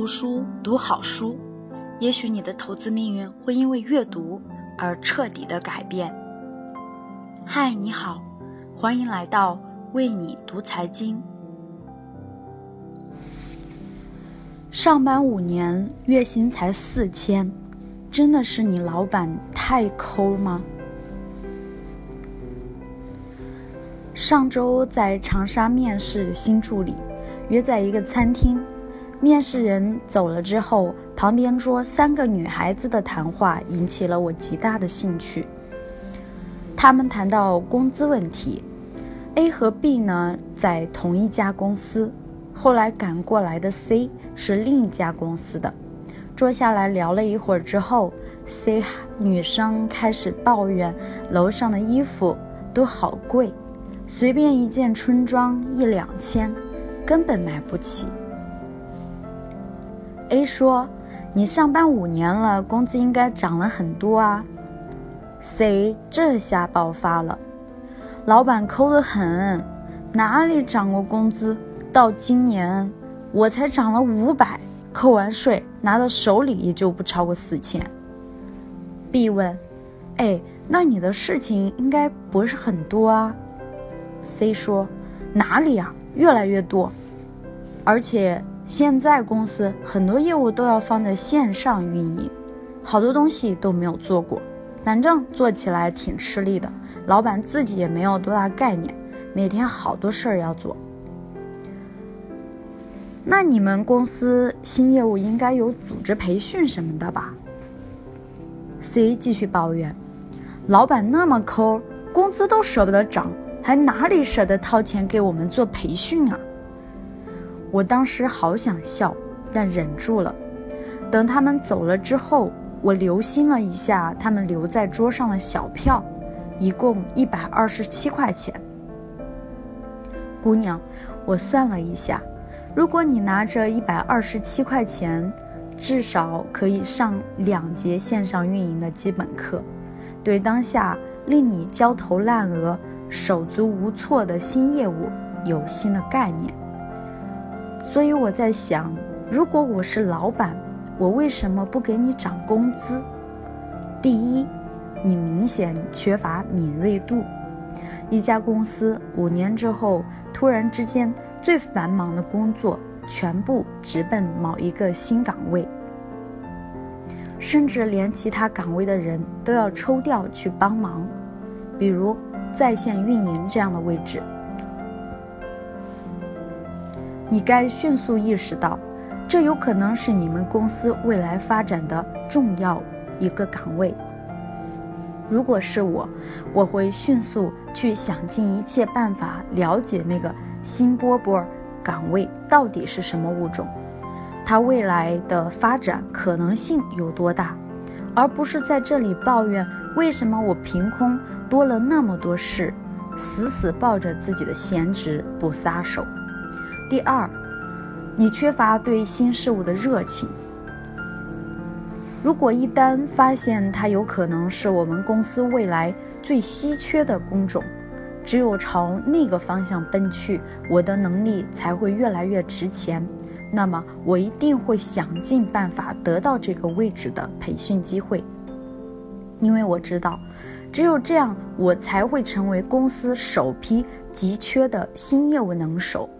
读书，读好书，也许你的投资命运会因为阅读而彻底的改变。嗨，你好，欢迎来到为你读财经。上班五年，月薪才四千，真的是你老板太抠吗？上周在长沙面试新助理，约在一个餐厅。面试人走了之后，旁边桌三个女孩子的谈话引起了我极大的兴趣。他们谈到工资问题，A 和 B 呢在同一家公司。后来赶过来的 C 是另一家公司的，坐下来聊了一会儿之后，C 女生开始抱怨楼上的衣服都好贵，随便一件春装一两千，根本买不起。A 说：“你上班五年了，工资应该涨了很多啊。”C 这下爆发了：“老板抠得很，哪里涨过工资？”到今年，我才涨了五百，扣完税拿到手里也就不超过四千。B 问：“哎，那你的事情应该不是很多啊？”C 说：“哪里啊，越来越多，而且现在公司很多业务都要放在线上运营，好多东西都没有做过，反正做起来挺吃力的，老板自己也没有多大概念，每天好多事儿要做。”那你们公司新业务应该有组织培训什么的吧？C 继续抱怨，老板那么抠，工资都舍不得涨，还哪里舍得掏钱给我们做培训啊？我当时好想笑，但忍住了。等他们走了之后，我留心了一下他们留在桌上的小票，一共一百二十七块钱。姑娘，我算了一下。如果你拿着一百二十七块钱，至少可以上两节线上运营的基本课，对当下令你焦头烂额、手足无措的新业务有新的概念。所以我在想，如果我是老板，我为什么不给你涨工资？第一，你明显缺乏敏锐度。一家公司五年之后，突然之间。最繁忙的工作全部直奔某一个新岗位，甚至连其他岗位的人都要抽调去帮忙，比如在线运营这样的位置。你该迅速意识到，这有可能是你们公司未来发展的重要一个岗位。如果是我，我会迅速去想尽一切办法了解那个。新波波岗位到底是什么物种？它未来的发展可能性有多大？而不是在这里抱怨为什么我凭空多了那么多事，死死抱着自己的闲职不撒手。第二，你缺乏对新事物的热情。如果一旦发现它有可能是我们公司未来最稀缺的工种，只有朝那个方向奔去，我的能力才会越来越值钱。那么，我一定会想尽办法得到这个位置的培训机会，因为我知道，只有这样，我才会成为公司首批急缺的新业务能手。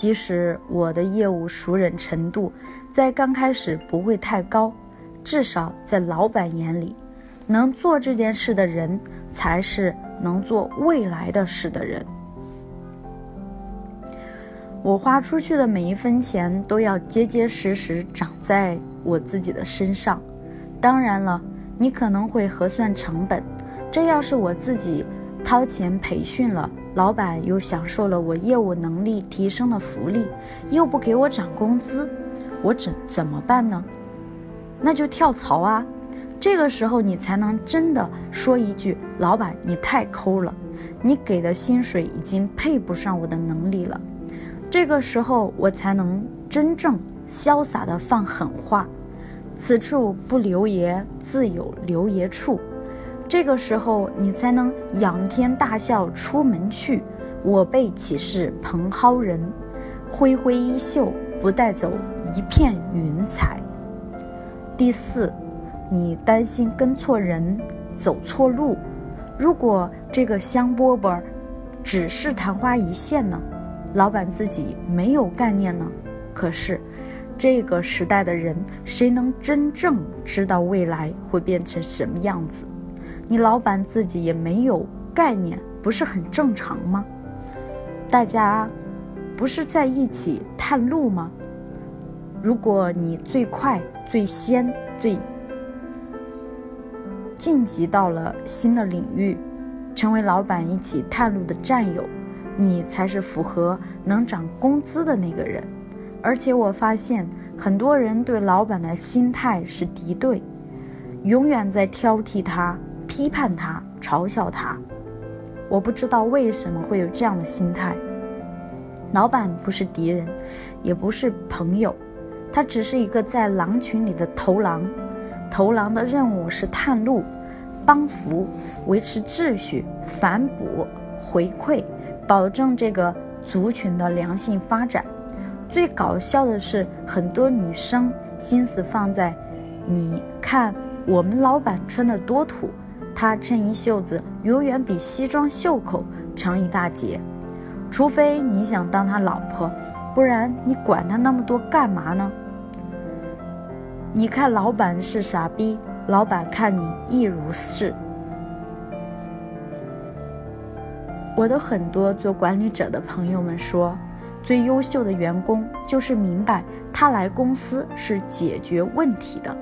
即使我的业务熟稔程度在刚开始不会太高，至少在老板眼里，能做这件事的人才是。能做未来的事的人，我花出去的每一分钱都要结结实实长在我自己的身上。当然了，你可能会核算成本，这要是我自己掏钱培训了，老板又享受了我业务能力提升的福利，又不给我涨工资，我怎怎么办呢？那就跳槽啊！这个时候，你才能真的说一句：“老板，你太抠了，你给的薪水已经配不上我的能力了。”这个时候，我才能真正潇洒的放狠话：“此处不留爷，自有留爷处。”这个时候，你才能仰天大笑出门去：“我辈岂是蓬蒿人？挥挥衣袖，不带走一片云彩。第四，你担心跟错人、走错路。如果这个香饽饽只是昙花一现呢？老板自己没有概念呢？可是，这个时代的人，谁能真正知道未来会变成什么样子？你老板自己也没有概念，不是很正常吗？大家不是在一起探路吗？如果你最快、最先、最晋级到了新的领域，成为老板一起探路的战友，你才是符合能涨工资的那个人。而且我发现，很多人对老板的心态是敌对，永远在挑剔他、批判他、嘲笑他。我不知道为什么会有这样的心态。老板不是敌人，也不是朋友，他只是一个在狼群里的头狼。头狼的任务是探路、帮扶、维持秩序、反哺、回馈，保证这个族群的良性发展。最搞笑的是，很多女生心思放在，你看我们老板穿的多土，他衬衣袖子永远比西装袖口长一大截。除非你想当他老婆，不然你管他那么多干嘛呢？你看老板是傻逼，老板看你亦如是。我的很多做管理者的朋友们说。最优秀的员工就是明白他来公司是解决问题的，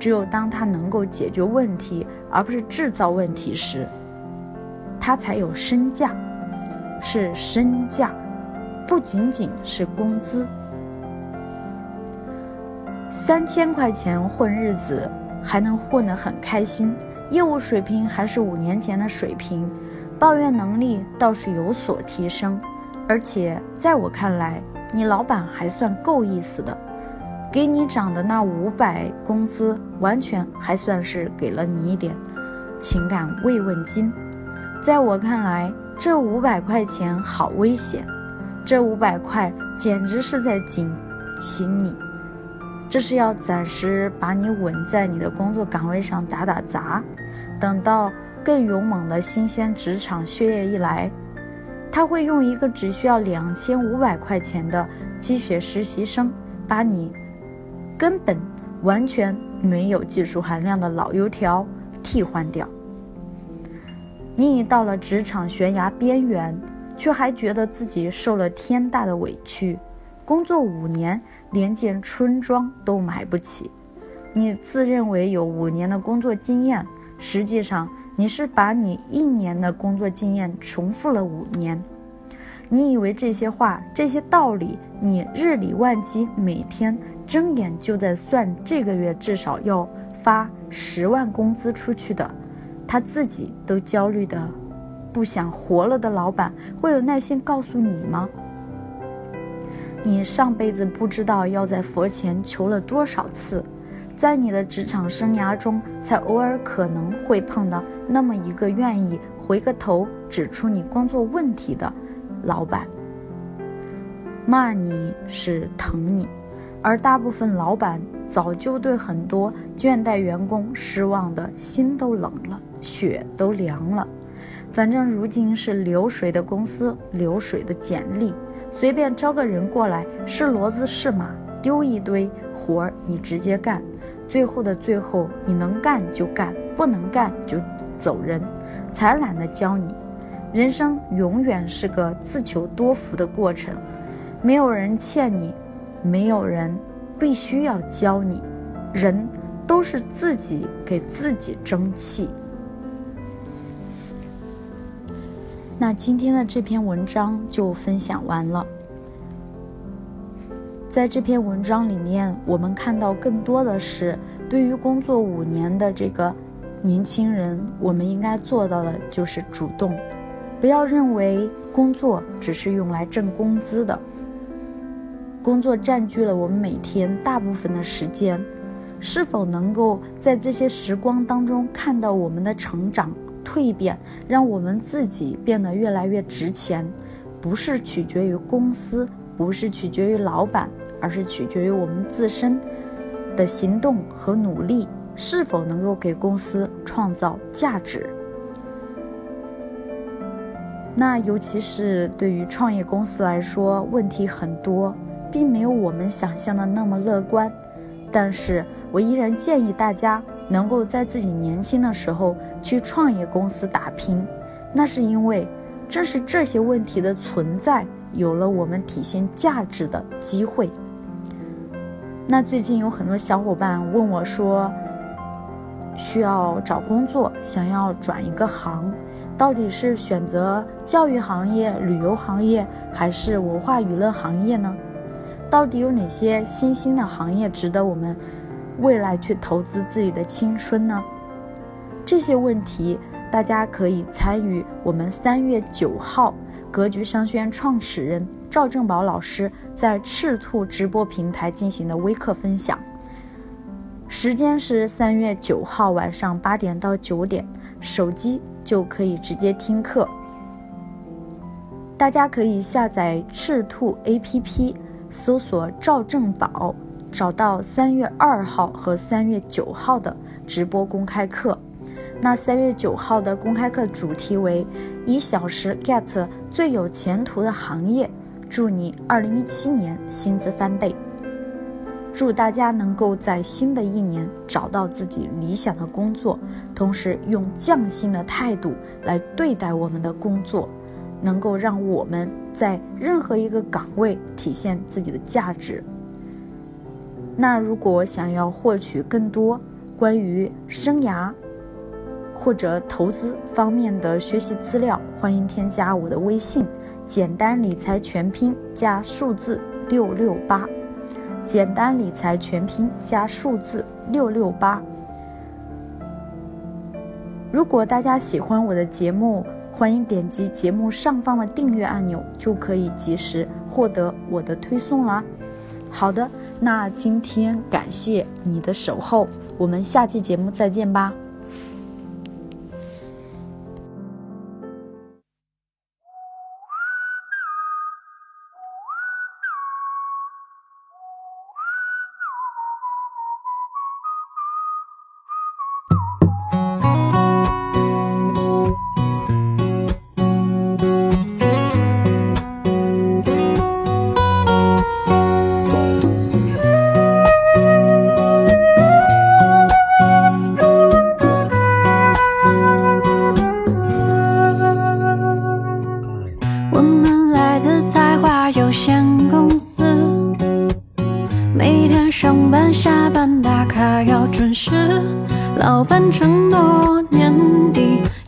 只有当他能够解决问题，而不是制造问题时，他才有身价，是身价，不仅仅是工资。三千块钱混日子还能混得很开心，业务水平还是五年前的水平，抱怨能力倒是有所提升。而且在我看来，你老板还算够意思的，给你涨的那五百工资，完全还算是给了你一点情感慰问金。在我看来，这五百块钱好危险，这五百块简直是在警醒你，这是要暂时把你稳在你的工作岗位上打打杂，等到更勇猛的新鲜职场血液一来。他会用一个只需要两千五百块钱的鸡血实习生，把你根本完全没有技术含量的老油条替换掉。你已到了职场悬崖边缘，却还觉得自己受了天大的委屈，工作五年连件春装都买不起。你自认为有五年的工作经验，实际上。你是把你一年的工作经验重复了五年，你以为这些话、这些道理，你日理万机，每天睁眼就在算，这个月至少要发十万工资出去的，他自己都焦虑的不想活了的老板，会有耐心告诉你吗？你上辈子不知道要在佛前求了多少次。在你的职场生涯中，才偶尔可能会碰到那么一个愿意回个头指出你工作问题的老板。骂你是疼你，而大部分老板早就对很多倦怠员工失望的心都冷了，血都凉了。反正如今是流水的公司，流水的简历，随便招个人过来，是骡子是马，丢一堆活儿你直接干。最后的最后，你能干就干，不能干就走人，才懒得教你。人生永远是个自求多福的过程，没有人欠你，没有人必须要教你，人都是自己给自己争气。那今天的这篇文章就分享完了。在这篇文章里面，我们看到更多的是对于工作五年的这个年轻人，我们应该做到的就是主动，不要认为工作只是用来挣工资的。工作占据了我们每天大部分的时间，是否能够在这些时光当中看到我们的成长蜕变，让我们自己变得越来越值钱，不是取决于公司。不是取决于老板，而是取决于我们自身的行动和努力是否能够给公司创造价值。那尤其是对于创业公司来说，问题很多，并没有我们想象的那么乐观。但是我依然建议大家能够在自己年轻的时候去创业公司打拼，那是因为正是这些问题的存在，有了我们体现价值的机会。那最近有很多小伙伴问我说，需要找工作，想要转一个行。到底是选择教育行业、旅游行业，还是文化娱乐行业呢？到底有哪些新兴的行业值得我们未来去投资自己的青春呢？这些问题，大家可以参与我们三月九号格局商学院创始人赵正宝老师在赤兔直播平台进行的微课分享。时间是三月九号晚上八点到九点，手机。就可以直接听课。大家可以下载赤兔 APP，搜索赵正宝，找到三月二号和三月九号的直播公开课。那三月九号的公开课主题为一小时 get 最有前途的行业，祝你二零一七年薪资翻倍。祝大家能够在新的一年找到自己理想的工作，同时用匠心的态度来对待我们的工作，能够让我们在任何一个岗位体现自己的价值。那如果想要获取更多关于生涯或者投资方面的学习资料，欢迎添加我的微信：简单理财全拼加数字六六八。简单理财全拼加数字六六八。如果大家喜欢我的节目，欢迎点击节目上方的订阅按钮，就可以及时获得我的推送啦。好的，那今天感谢你的守候，我们下期节目再见吧。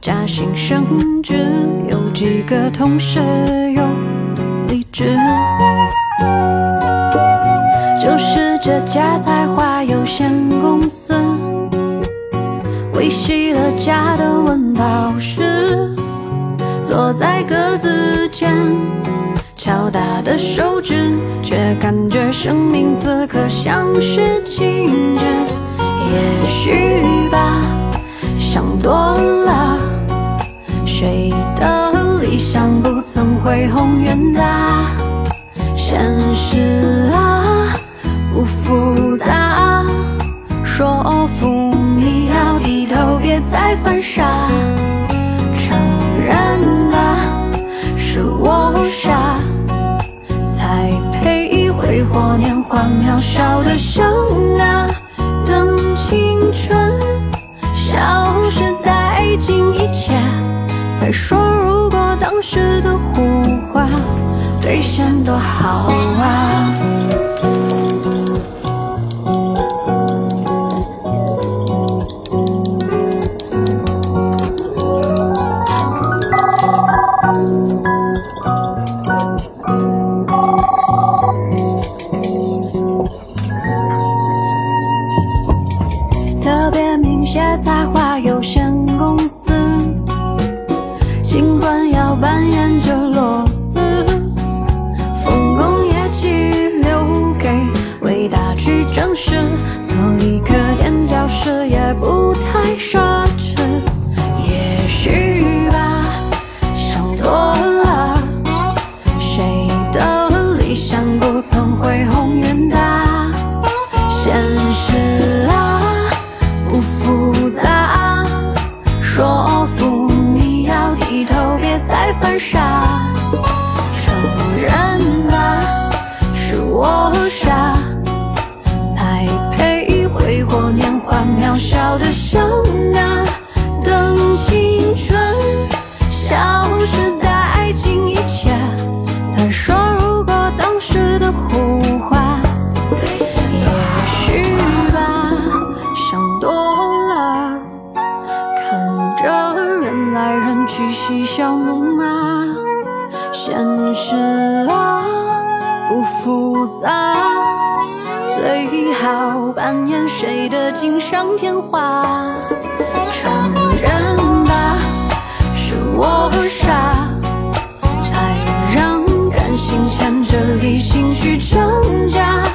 底加薪升职，有几个同事又离职。就是这家才华有限公司，维系了家的温饱时，坐在格子间敲打的手指，却感觉生命此刻像是静止。也许吧，想多了。谁的理想不曾恢宏远大？现实啊，不复杂。说服你要低头，别再犯傻。承认吧，是我傻，才配挥霍年华渺小的生啊。兑现多好啊！我傻才配挥霍年华渺小的生最好扮演谁的锦上添花。承认吧是我傻。才让感情牵着理性去挣扎。